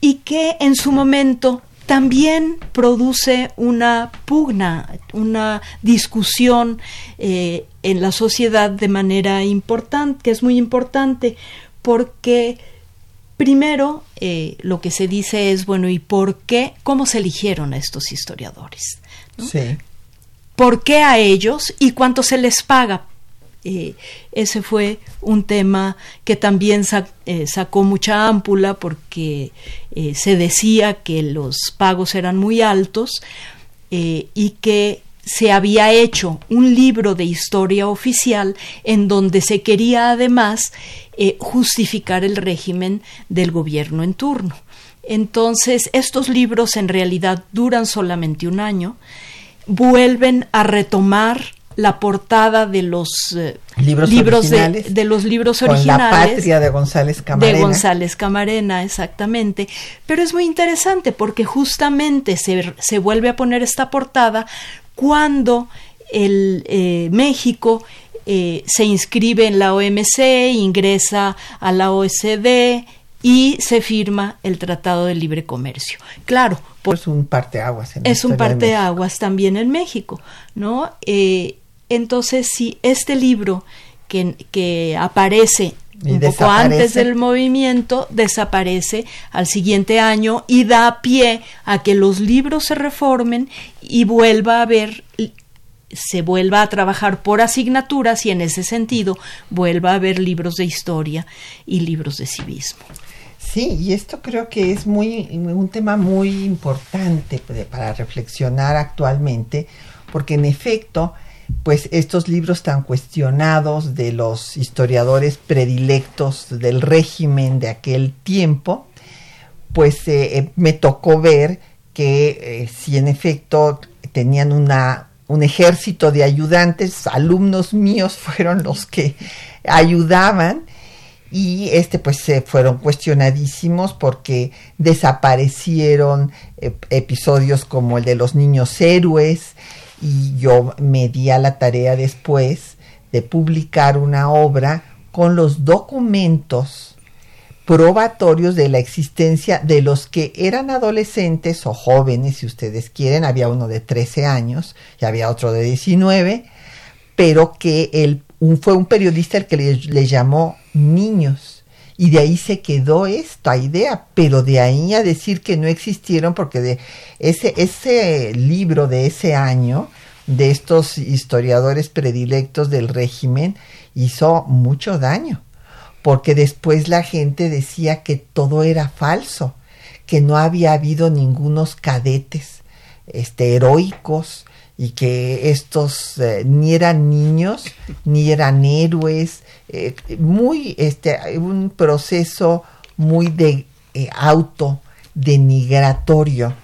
y que en su momento también produce una pugna, una discusión eh, en la sociedad de manera importante, que es muy importante, porque primero eh, lo que se dice es, bueno, ¿y por qué? ¿Cómo se eligieron a estos historiadores? Sí. ¿Por qué a ellos y cuánto se les paga? Eh, ese fue un tema que también eh, sacó mucha ámpula porque eh, se decía que los pagos eran muy altos y que se había hecho un libro de historia oficial en donde se quería además eh, justificar el régimen del gobierno en turno. Entonces, estos libros en realidad duran solamente un año, vuelven a retomar la portada de los eh, libros, de, los libros originales. la patria de González Camarena. De González Camarena, exactamente. Pero es muy interesante porque justamente se, se vuelve a poner esta portada cuando el eh, México eh, se inscribe en la OMC, ingresa a la OSD y se firma el Tratado de Libre Comercio. Claro, es un parteaguas. es un parteaguas también en México, ¿no? Eh, entonces, si este libro que, que aparece un poco antes del movimiento desaparece al siguiente año y da pie a que los libros se reformen y vuelva a haber se vuelva a trabajar por asignaturas y en ese sentido vuelva a haber libros de historia y libros de civismo. Sí, y esto creo que es muy un tema muy importante para reflexionar actualmente, porque en efecto pues estos libros tan cuestionados de los historiadores predilectos del régimen de aquel tiempo, pues eh, eh, me tocó ver que eh, si en efecto tenían una, un ejército de ayudantes, alumnos míos <laughs> fueron los que ayudaban y este pues se fueron cuestionadísimos porque desaparecieron episodios como el de los niños héroes y yo me di a la tarea después de publicar una obra con los documentos probatorios de la existencia de los que eran adolescentes o jóvenes, si ustedes quieren, había uno de 13 años y había otro de 19, pero que él, fue un periodista el que le, le llamó niños y de ahí se quedó esta idea, pero de ahí a decir que no existieron, porque de ese, ese libro de ese año, de estos historiadores predilectos del régimen, hizo mucho daño, porque después la gente decía que todo era falso, que no había habido ningunos cadetes este, heroicos, y que estos eh, ni eran niños <laughs> ni eran héroes eh, muy este un proceso muy de eh, auto denigratorio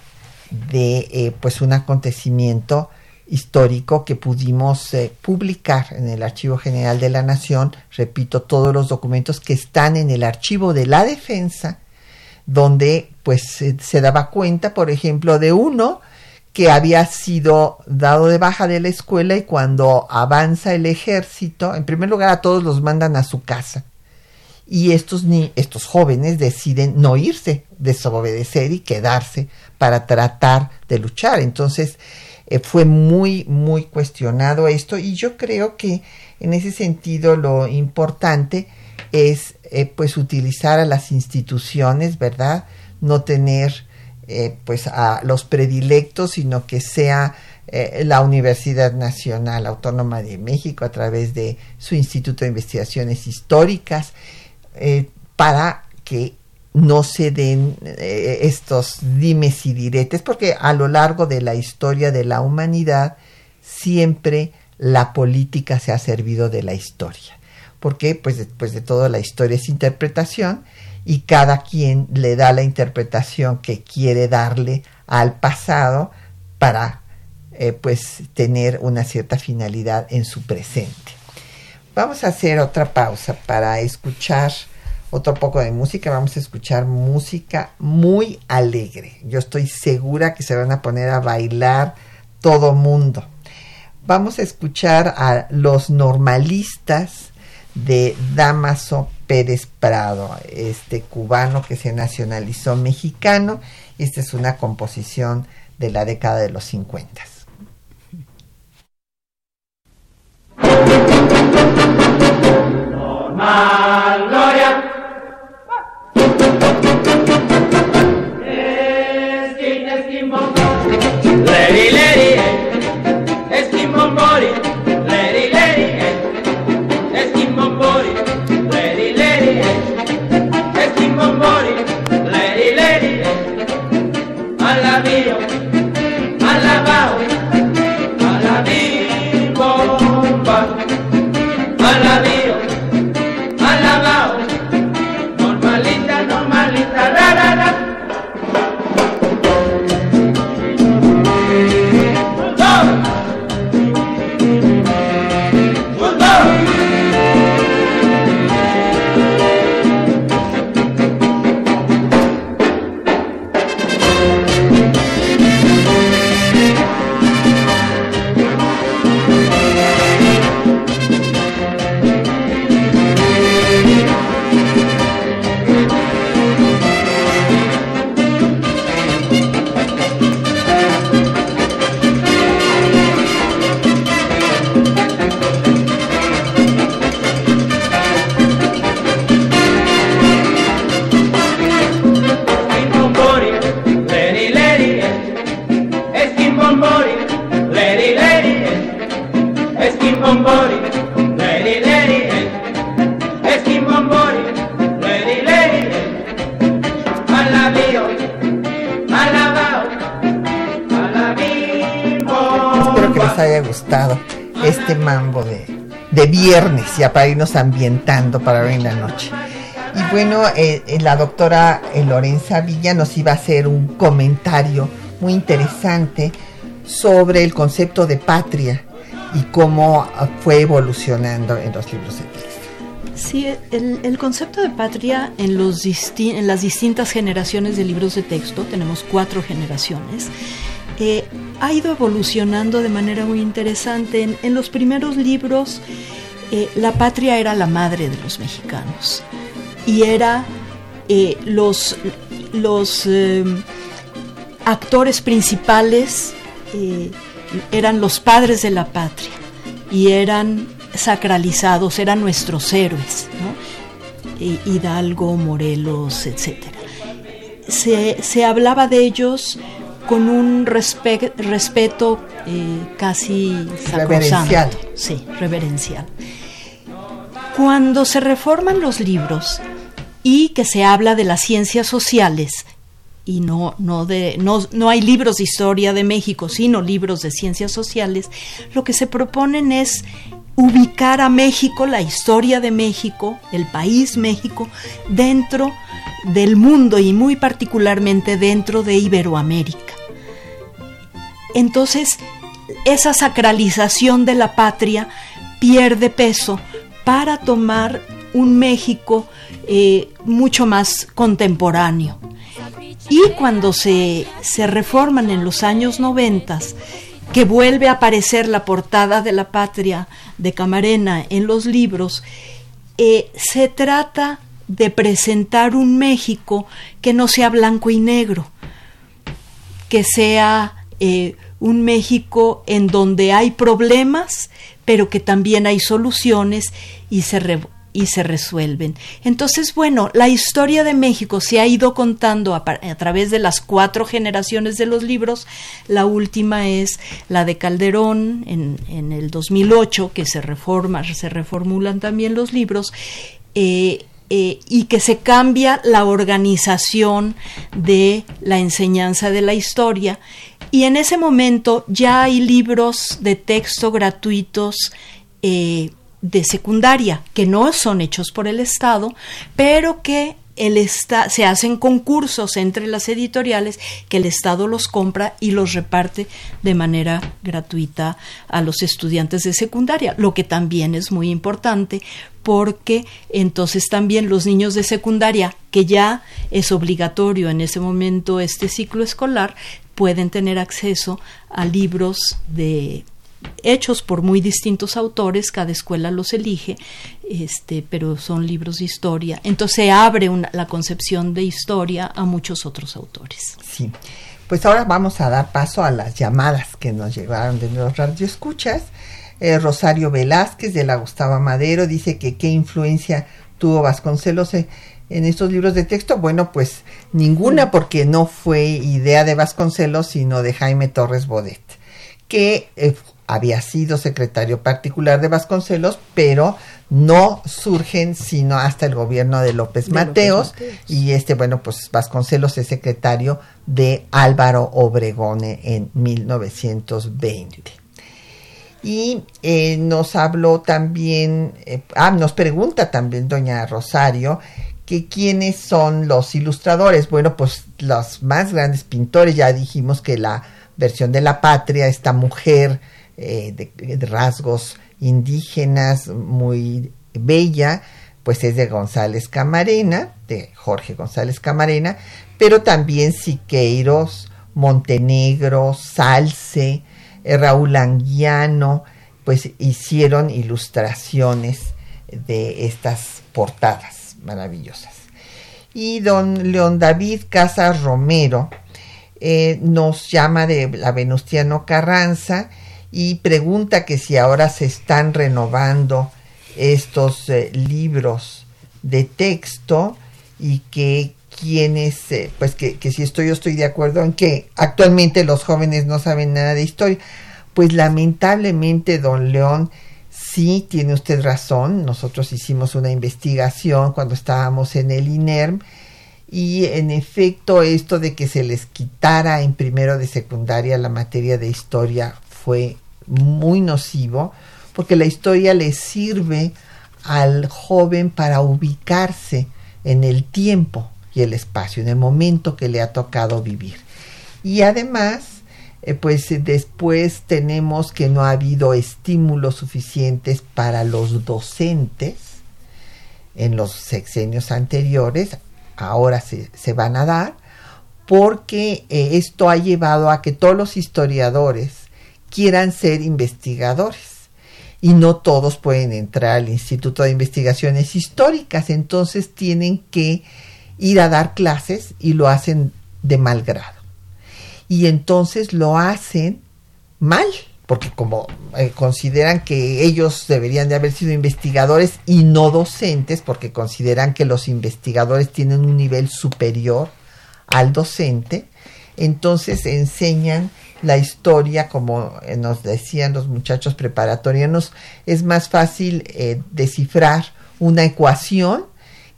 de pues un acontecimiento histórico que pudimos publicar en el Archivo General de la Nación, repito, todos los documentos que están en el archivo de la defensa, donde pues se daba cuenta, por ejemplo, de uno que había sido dado de baja de la escuela y cuando avanza el ejército, en primer lugar a todos los mandan a su casa. Y estos, ni, estos jóvenes deciden no irse, desobedecer y quedarse para tratar de luchar. Entonces eh, fue muy, muy cuestionado esto y yo creo que en ese sentido lo importante es eh, pues utilizar a las instituciones, ¿verdad? No tener eh, pues a los predilectos, sino que sea eh, la Universidad Nacional Autónoma de México a través de su Instituto de Investigaciones Históricas, eh, para que no se den estos dimes y diretes, porque a lo largo de la historia de la humanidad siempre la política se ha servido de la historia, porque pues después de todo la historia es interpretación y cada quien le da la interpretación que quiere darle al pasado para eh, pues tener una cierta finalidad en su presente. Vamos a hacer otra pausa para escuchar otro poco de música. Vamos a escuchar música muy alegre. Yo estoy segura que se van a poner a bailar todo mundo. Vamos a escuchar a los normalistas de Damaso Pérez Prado, este cubano que se nacionalizó mexicano. Esta es una composición de la década de los 50. Alla mio, alla bao, para irnos ambientando para ver en la noche. Y bueno, eh, eh, la doctora eh, Lorenza Villa nos iba a hacer un comentario muy interesante sobre el concepto de patria y cómo ah, fue evolucionando en los libros de texto. Sí, el, el concepto de patria en, los disti- en las distintas generaciones de libros de texto, tenemos cuatro generaciones, eh, ha ido evolucionando de manera muy interesante. En, en los primeros libros, eh, la patria era la madre de los mexicanos y era eh, los, los eh, actores principales eh, eran los padres de la patria y eran sacralizados, eran nuestros héroes, ¿no? I- Hidalgo, Morelos, etc. Se, se hablaba de ellos con un respe- respeto eh, casi Reverencial. sacrosanto. Sí, reverencial. Cuando se reforman los libros y que se habla de las ciencias sociales, y no, no, de, no, no hay libros de historia de México, sino libros de ciencias sociales, lo que se proponen es ubicar a México, la historia de México, el país México, dentro del mundo y muy particularmente dentro de Iberoamérica. Entonces, esa sacralización de la patria pierde peso para tomar un México eh, mucho más contemporáneo. Y cuando se, se reforman en los años noventas, que vuelve a aparecer la portada de la patria de Camarena en los libros, eh, se trata de presentar un México que no sea blanco y negro, que sea eh, un México en donde hay problemas, pero que también hay soluciones y se, y se resuelven. Entonces, bueno, la historia de México se ha ido contando a través de las cuatro generaciones de los libros. La última es la de Calderón en, en el 2008, que se reforma, se reformulan también los libros. eh, eh, y que se cambia la organización de la enseñanza de la historia. Y en ese momento ya hay libros de texto gratuitos eh, de secundaria, que no son hechos por el Estado, pero que el se hacen concursos entre las editoriales que el Estado los compra y los reparte de manera gratuita a los estudiantes de secundaria, lo que también es muy importante porque entonces también los niños de secundaria, que ya es obligatorio en ese momento este ciclo escolar, pueden tener acceso a libros de hechos por muy distintos autores, cada escuela los elige, este, pero son libros de historia. Entonces abre una- la concepción de historia a muchos otros autores. Sí. Pues ahora vamos a dar paso a las llamadas que nos llegaron de los radioescuchas. Eh, Rosario Velázquez de la Gustavo Madero dice que qué influencia tuvo Vasconcelos en, en estos libros de texto. Bueno, pues ninguna porque no fue idea de Vasconcelos, sino de Jaime Torres Bodet, que eh, había sido secretario particular de Vasconcelos, pero no surgen sino hasta el gobierno de López De López Mateos, Mateos. y este, bueno, pues Vasconcelos es secretario de Álvaro Obregón en 1920. Y eh, nos habló también, eh, ah, nos pregunta también doña Rosario que quiénes son los ilustradores. Bueno, pues los más grandes pintores, ya dijimos que la versión de la patria, esta mujer eh, de, de rasgos indígenas, muy bella, pues es de González Camarena, de Jorge González Camarena, pero también Siqueiros, Montenegro, Salce, Raúl Anguiano, pues hicieron ilustraciones de estas portadas maravillosas. Y don León David Casas Romero eh, nos llama de la Venustiano Carranza y pregunta que si ahora se están renovando estos eh, libros de texto y que quienes, eh, pues que, que si estoy yo estoy de acuerdo en que actualmente los jóvenes no saben nada de historia. Pues lamentablemente, don León, Sí, tiene usted razón. Nosotros hicimos una investigación cuando estábamos en el INERM y en efecto esto de que se les quitara en primero de secundaria la materia de historia fue muy nocivo porque la historia le sirve al joven para ubicarse en el tiempo y el espacio, en el momento que le ha tocado vivir. Y además, eh, pues después tenemos que no ha habido estímulos suficientes para los docentes en los sexenios anteriores, ahora se, se van a dar, porque eh, esto ha llevado a que todos los historiadores quieran ser investigadores y no todos pueden entrar al Instituto de Investigaciones Históricas, entonces tienen que ir a dar clases y lo hacen de mal grado. Y entonces lo hacen mal, porque como eh, consideran que ellos deberían de haber sido investigadores y no docentes, porque consideran que los investigadores tienen un nivel superior al docente, entonces enseñan la historia, como eh, nos decían los muchachos preparatorianos, es más fácil eh, descifrar una ecuación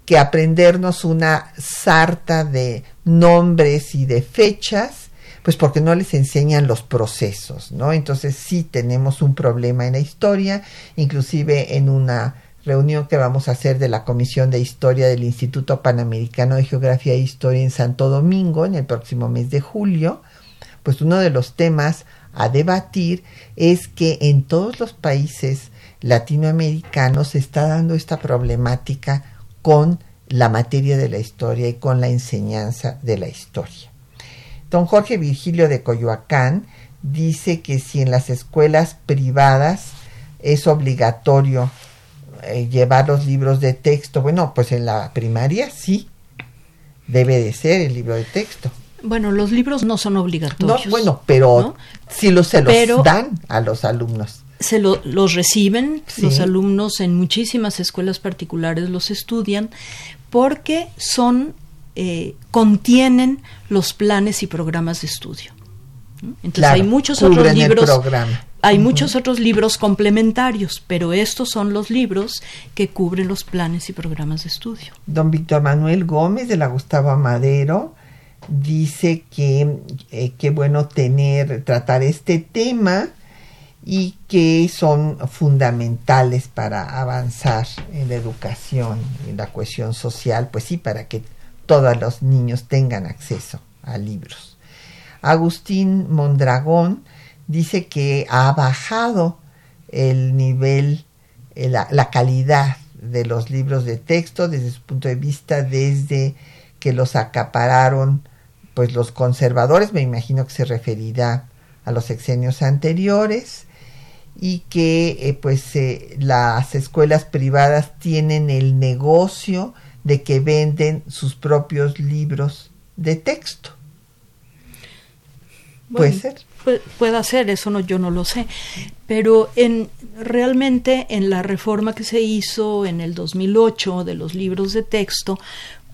que aprendernos una sarta de nombres y de fechas, pues porque no les enseñan los procesos, ¿no? Entonces sí tenemos un problema en la historia, inclusive en una reunión que vamos a hacer de la Comisión de Historia del Instituto Panamericano de Geografía e Historia en Santo Domingo en el próximo mes de julio, pues uno de los temas a debatir es que en todos los países latinoamericanos se está dando esta problemática con la materia de la historia y con la enseñanza de la historia. Don Jorge Virgilio de Coyoacán dice que si en las escuelas privadas es obligatorio eh, llevar los libros de texto, bueno, pues en la primaria sí, debe de ser el libro de texto. Bueno, los libros no son obligatorios. No, bueno, pero sí los, se los dan a los alumnos. Se los reciben, los alumnos en muchísimas escuelas particulares los estudian porque son, eh, contienen los planes y programas de estudio. Entonces hay muchos otros libros. Hay muchos otros libros complementarios, pero estos son los libros que cubren los planes y programas de estudio. Don Víctor Manuel Gómez de la Gustavo Amadero dice que eh, qué bueno tener, tratar este tema y que son fundamentales para avanzar en la educación, en la cohesión social, pues sí, para que todos los niños tengan acceso a libros. Agustín Mondragón dice que ha bajado el nivel, eh, la, la calidad de los libros de texto desde su punto de vista desde que los acapararon pues los conservadores, me imagino que se referirá a los sexenios anteriores, y que eh, pues eh, las escuelas privadas tienen el negocio de que venden sus propios libros de texto. puede ser. Puede, ser, eso no, yo no lo sé. Pero en, realmente en la reforma que se hizo en el 2008 de los libros de texto,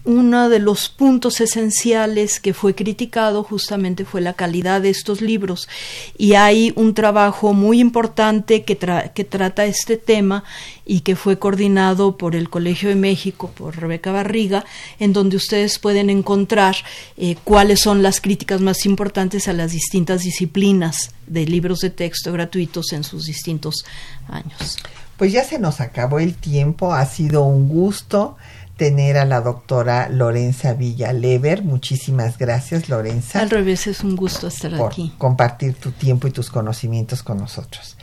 uno de los puntos esenciales que fue criticado justamente fue la calidad de estos libros y hay un trabajo muy importante que, que trata este tema y que fue coordinado por el Colegio de México, por Rebeca Barriga, en donde ustedes pueden encontrar eh, cuáles son las críticas más importantes a las distintas disciplinas de libros de texto gratuitos en sus distintos años. Pues ya se nos acabó el tiempo, ha sido un gusto tener a la doctora Lorenza Villalever. Muchísimas gracias, Lorenza. Al revés, es un gusto estar por aquí. Compartir tu tiempo y tus conocimientos con nosotros.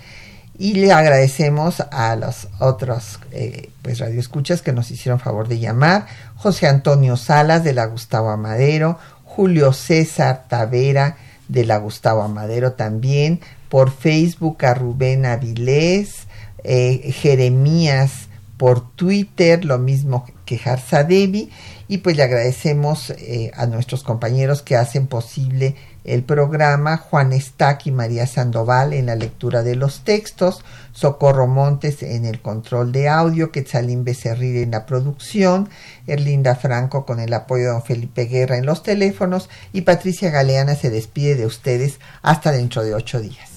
Y le agradecemos a los otros eh, pues radioescuchas que nos hicieron favor de llamar. José Antonio Salas de la Gustavo Amadero, Julio César Tavera de la Gustavo Amadero también, por Facebook a Rubén Avilés, eh, Jeremías por Twitter, lo mismo que Devi y pues le agradecemos eh, a nuestros compañeros que hacen posible el programa, Juan Estac y María Sandoval en la lectura de los textos, Socorro Montes en el control de audio, Quetzalín Becerril en la producción, Erlinda Franco con el apoyo de don Felipe Guerra en los teléfonos y Patricia Galeana se despide de ustedes hasta dentro de ocho días.